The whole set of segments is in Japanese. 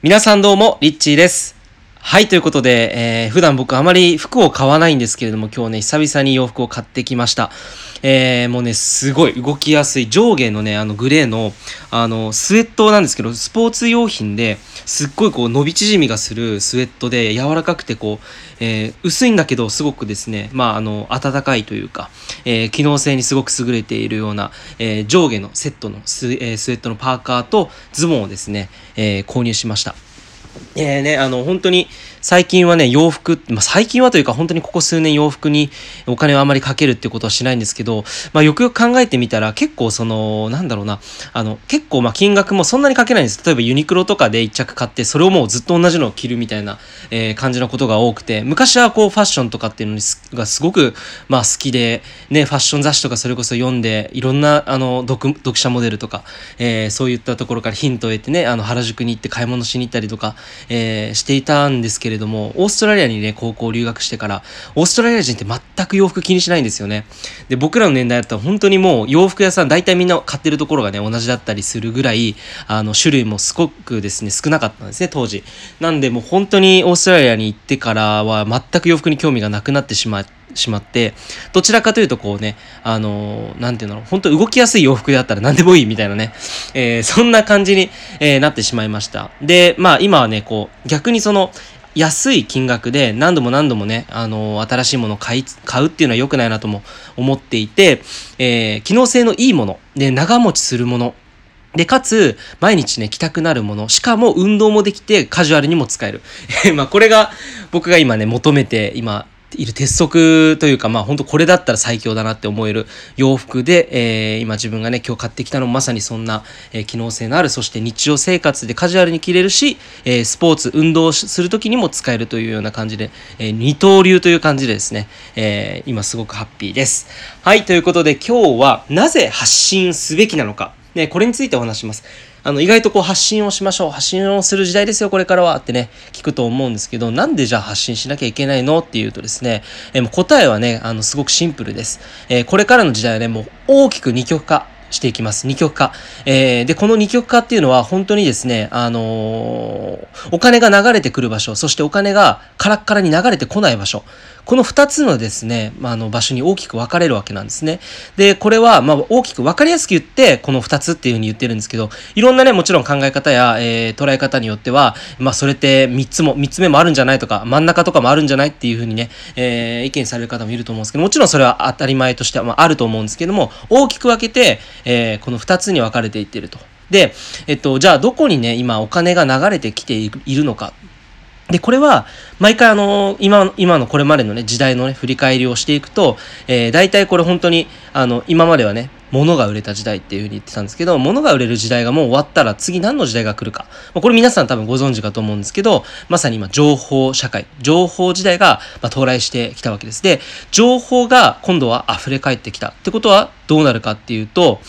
皆さんどうも、リッチーです。はい、ということで、えー普段僕あまり服を買わないんですけれども、今日ね、久々に洋服を買ってきました。えーもうね、すごい動きやすい、上下のね、あの、グレーの、あの、スウェットなんですけど、スポーツ用品で、すっごいこう、伸び縮みがするスウェットで、柔らかくてこう、えー薄いんだけど、すごくですね、まあ、あの、暖かいというか、えー機能性にすごく優れているような、え上下のセットのス,、えスウェットのパーカーとズボンをですね、え購入しました。えーね、あの、本当に、最近はね、洋服、まあ、最近はというか、本当にここ数年洋服にお金をあまりかけるってことはしないんですけど、まあ、よくよく考えてみたら、結構その、なんだろうな、あの、結構まあ、金額もそんなにかけないんです。例えばユニクロとかで一着買って、それをもうずっと同じのを着るみたいな、えー感じのことが多くて、昔はこう、ファッションとかっていうのがすごく、まあ、好きで、ね、ファッション雑誌とかそれこそ読んで、いろんな、あの、読、読者モデルとか、えーそういったところからヒントを得てね、あの、原宿に行って買い物しに行ったりとか、えーしていたんですけれども、オーストラリアにね、高校留学してから、オーストラリア人って全く洋服気にしないんですよね。で、僕らの年代だったら本当にもう洋服屋さん、大体みんな買ってるところがね、同じだったりするぐらい、あの、種類もすごくですね、少なかったんですね、当時。なんでもう本当にオーストラリアに行ってからは全く洋服に興味がなくなってしましまって、どちらかというとこうね、あのーていうの、本当動きやすい洋服であったら何でもいいみたいなね、えーそんな感じに、えーなってしまいました。で、まあ今はね、こう、逆にその、安い金額で何度も何度もね、あのー新しいものを買い、買うっていうのは良くないなとも思っていて、えー機能性のいいもの、で、長持ちするもの、で、かつ、毎日ね、着たくなるもの、しかも運動もできて、カジュアルにも使える。まあ、これが、僕が今ね、求めて、今、いる鉄則というか、まあ、本当これだったら最強だなって思える洋服で、えー今自分がね、今日買ってきたのもまさにそんな、えー機能性のある、そして日常生活でカジュアルに着れるし、えースポーツ、運動する時にも使えるというような感じで、え二刀流という感じでですね、え今すごくハッピーです。はい、ということで今日はなぜ発信すべきなのか。ね、これについてお話します。あの、意外とこう発信をしましょう。発信をする時代ですよ、これからはってね、聞くと思うんですけど、なんでじゃあ発信しなきゃいけないの？っていうとですね、えもう答えはね、あの、すごくシンプルです。えーこれからの時代はね、もう大きく二極化。していきます。二極化。えーで、この二極化っていうのは本当にですね、あのーお金が流れてくる場所、そしてお金がカラッカラに流れてこない場所。この二つのですね、まあ、の場所に大きく分かれるわけなんですね。で、これは、ま、大きく分かりやすく言って、この二つっていうふうに言ってるんですけど、いろんなね、もちろん考え方や、えー捉え方によっては、まあ、それって三つも、三つ目もあるんじゃないとか、真ん中とかもあるんじゃないっていうふうにね、えー意見される方もいると思うんですけど、もちろんそれは当たり前としては、まあ、ると思うんですけども、大きく分けて、えーこの二つに分かれていってると。で、えっと、じゃあどこにね、今お金が流れてきているのか。で、これは、毎回あの、今、今のこれまでのね、時代のね、振り返りをしていくと、えー、大体これ本当に、あの、今まではね、物が売れた時代っていうふうに言ってたんですけど、物が売れる時代がもう終わったら次何の時代が来るか。まこれ皆さん多分ご存知かと思うんですけど、まさに今、情報社会、情報時代が、ま、到来してきたわけです。で、情報が今度は溢れ返ってきた。ってことはどうなるかっていうと、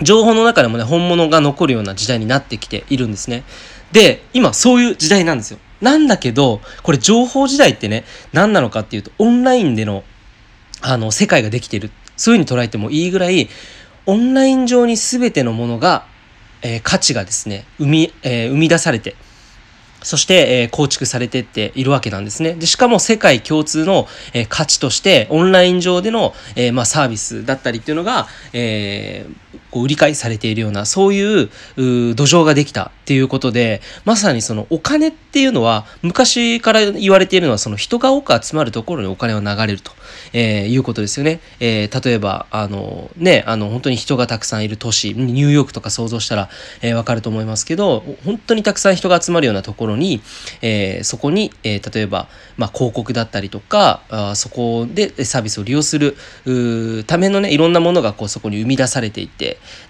情報の中でもね、本物が残るような時代になってきているんですね。で、今そういう時代なんですよ。なんだけど、これ情報時代ってね、何なのかっていうと、オンラインでの、あの、世界ができてる。そういうふうに捉えてもいいぐらい、オンライン上に全てのものが、えー価値がですね、生み、えー生み出されて、そして、えー構築されてっているわけなんですね。で、しかも世界共通の、えー価値として、オンライン上での、えーまあ、サービスだったりっていうのが、えーこう売り買いされているような、そういうう土壌ができたっていうことで、まさにそのお金っていうのは、昔から言われているのは、その人が多く集まるところにお金は流れると、えーいうことですよね。えー例えば、あの、ね、あの、本当に人がたくさんいる都市、ニューヨークとか想像したら、えーわかると思いますけど、本当にたくさん人が集まるようなところに、えーそこに、えー例えば、まあ、広告だったりとか、あそこでサービスを利用するうためのね、いろんなものがこうそこに生み出されていって、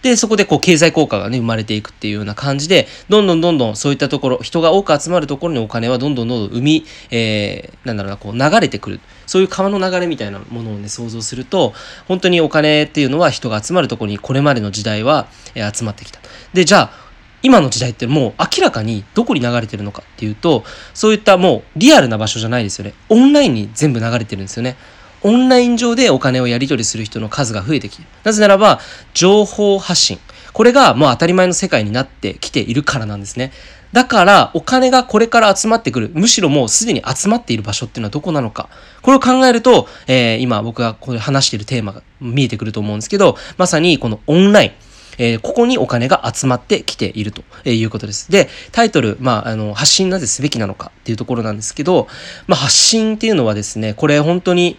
で、そこでこう経済効果がね、生まれていくっていうような感じで、どんどんどんどんそういったところ、人が多く集まるところにお金はどんどんどんどん生み、えーなんだろうな、こう流れてくる。そういう川の流れみたいなものをね、想像すると、本当にお金っていうのは人が集まるところにこれまでの時代は、えー集まってきた。で、じゃあ、今の時代ってもう明らかにどこに流れてるのかっていうと、そういったもうリアルな場所じゃないですよね。オンラインに全部流れてるんですよね。オンライン上でお金をやり取りする人の数が増えてきてる。なぜならば、情報発信。これがもう当たり前の世界になってきているからなんですね。だからお金がこれから集まってくる、むしろもうすでに集まっている場所っていうのはどこなのか。これを考えると、えー、今僕がこれ話しているテーマが見えてくると思うんですけど、まさにこのオンライン。えー、ここにお金が集まってきているということです。で、タイトル、まあ、あの、発信なぜすべきなのかっていうところなんですけど、まあ、発信っていうのはですね、これ本当に、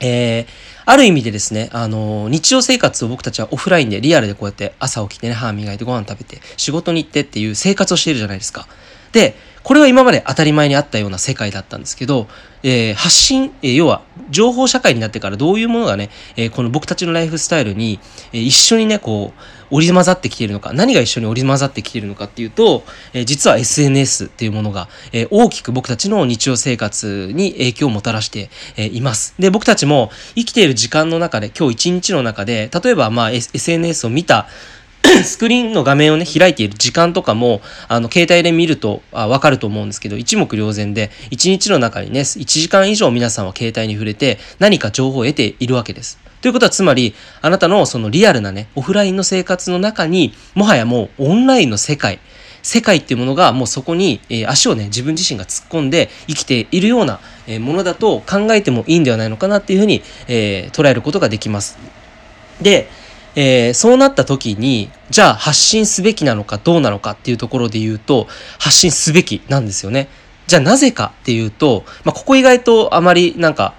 えー、ある意味でですね、あの、日常生活を僕たちはオフラインでリアルでこうやって朝起きてね、歯磨いてご飯食べて、仕事に行ってっていう生活をしているじゃないですか。で、これは今まで当たり前にあったような世界だったんですけど、えー、発信、えー、要は情報社会になってからどういうものがね、えー、この僕たちのライフスタイルに、え一緒にね、こう、織り交ざってきているのか、何が一緒に織り交ざってきているのかっていうと、え実は SNS っていうものが、え大きく僕たちの日常生活に影響をもたらして、えいます。で、僕たちも生きている時間の中で、今日一日の中で、例えばまあ SNS を見た スクリーンの画面をね、開いている時間とかも、あの、携帯で見ると、あわかると思うんですけど、一目瞭然で、一日の中にね、1時間以上皆さんは携帯に触れて、何か情報を得ているわけです。ということは、つまり、あなたのそのリアルなね、オフラインの生活の中に、もはやもうオンラインの世界、世界っていうものがもうそこに、え、足をね、自分自身が突っ込んで生きているような、え、ものだと考えてもいいんではないのかなっていうふうに、えー、捉えることができます。で、えー、そうなった時に、じゃあ発信すべきなのかどうなのかっていうところで言うと、発信すべきなんですよね。じゃあなぜかっていうと、まあ、ここ意外とあまりなんか、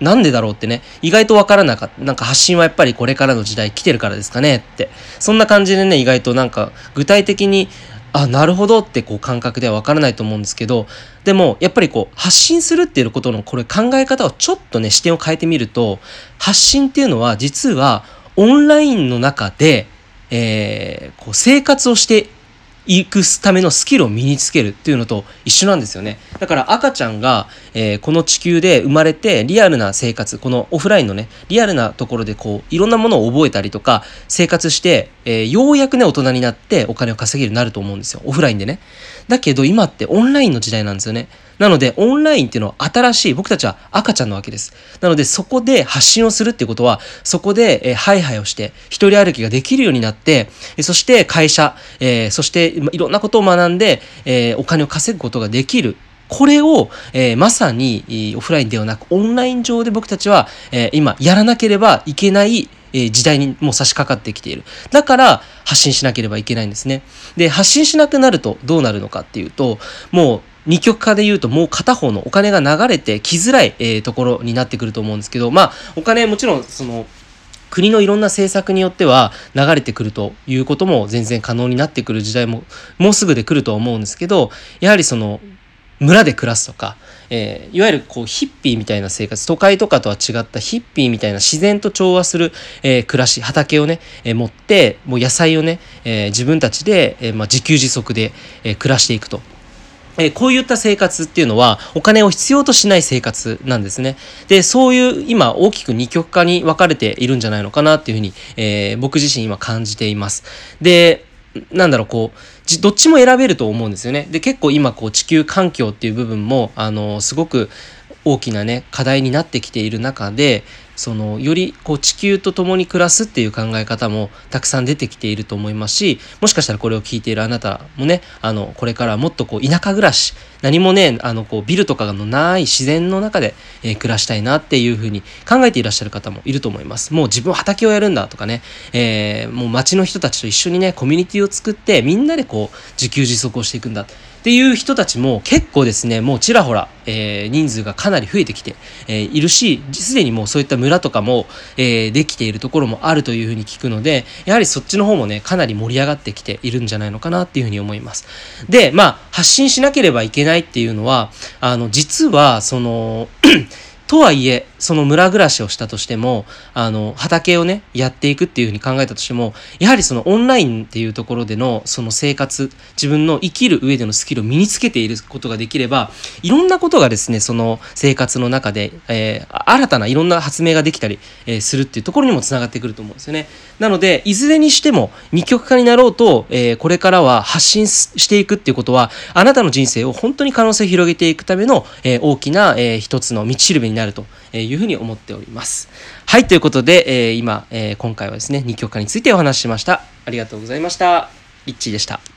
なんでだろうってね、意外とわからなかった。なんか発信はやっぱりこれからの時代来てるからですかねって。そんな感じでね、意外となんか具体的に、あ、なるほどってこう感覚ではわからないと思うんですけど、でもやっぱりこう発信するっていうことのこれ考え方をちょっとね、視点を変えてみると、発信っていうのは実はオンラインの中で、えー、こう生活をしていくためのスキルを身につけるっていうのと一緒なんですよね。だから赤ちゃんが、えー、この地球で生まれてリアルな生活、このオフラインのね、リアルなところでこう、いろんなものを覚えたりとか、生活して、えー、ようやくね、大人になってお金を稼げるようになると思うんですよ。オフラインでね。だけど今ってオンラインの時代なんですよね。なので、オンラインっていうのは新しい、僕たちは赤ちゃんなわけです。なので、そこで発信をするっていうことは、そこで、えー、ハイハイをして、一人歩きができるようになって、そして会社、えー、そしていろんなことを学んで、えー、お金を稼ぐことができる。これを、えー、まさにオフラインではなくオンライン上で僕たちは、えー、今やらなければいけない、え、時代にもう差し掛かってきている。だから発信しなければいけないんですね。で、発信しなくなるとどうなるのかっていうと、もう二極化で言うともう片方のお金が流れてきづらい、えー、ところになってくると思うんですけど、まあ、お金もちろんその、国のいろんな政策によっては流れてくるということも全然可能になってくる時代ももうすぐで来ると思うんですけど、やはりその村で暮らすとか、えー、いわゆるこうヒッピーみたいな生活、都会とかとは違ったヒッピーみたいな自然と調和する、えー、暮らし、畑をね、えー、持って、もう野菜をね、え自分たちで、えまあ、自給自足で、え暮らしていくと。えこういった生活っていうのはお金を必要としない生活なんですね。で、そういう今大きく二極化に分かれているんじゃないのかなっていうふうに、えー、僕自身今感じています。で、なんだろう、こう、どっちも選べると思うんですよね。で、結構今こう地球環境っていう部分も、あの、すごく大きなね、課題になってきている中で、そのよりこう地球と共に暮らすっていう考え方もたくさん出てきていると思いますしもしかしたらこれを聞いているあなたもねあのこれからもっとこう田舎暮らし何もねあのこうビルとかのない自然の中で、えー、暮らしたいなっていうふうに考えていらっしゃる方もいると思います。もう自分は畑をやるんだとかね、えー、もう町の人たちと一緒にねコミュニティを作ってみんなでこう自給自足をしていくんだ。っていう人たちも結構ですね、もうちらほら、えー、人数がかなり増えてきて、えー、いるし、すでにもうそういった村とかも、えー、できているところもあるというふうに聞くので、やはりそっちの方もね、かなり盛り上がってきているんじゃないのかなっていうふうに思います。で、まあ、発信しなければいけないっていうのは、あの、実は、その とはいえ、その村暮らしをしたとしても、あの、畑をね、やっていくっていうふうに考えたとしても、やはりそのオンラインっていうところでの、その生活、自分の生きる上でのスキルを身につけていることができれば、いろんなことがですね、その生活の中で、えー、新たないろんな発明ができたり、えー、するっていうところにもつながってくると思うんですよね。なので、いずれにしても、二極化になろうと、えー、これからは発信していくっていうことは、あなたの人生を本当に可能性を広げていくための、え大きな、えー、一つの道しるべになるといいうふうに思っております。はい、ということで、えー今、えー今回はですね、二極化についてお話ししました。ありがとうございました。リッチーでした。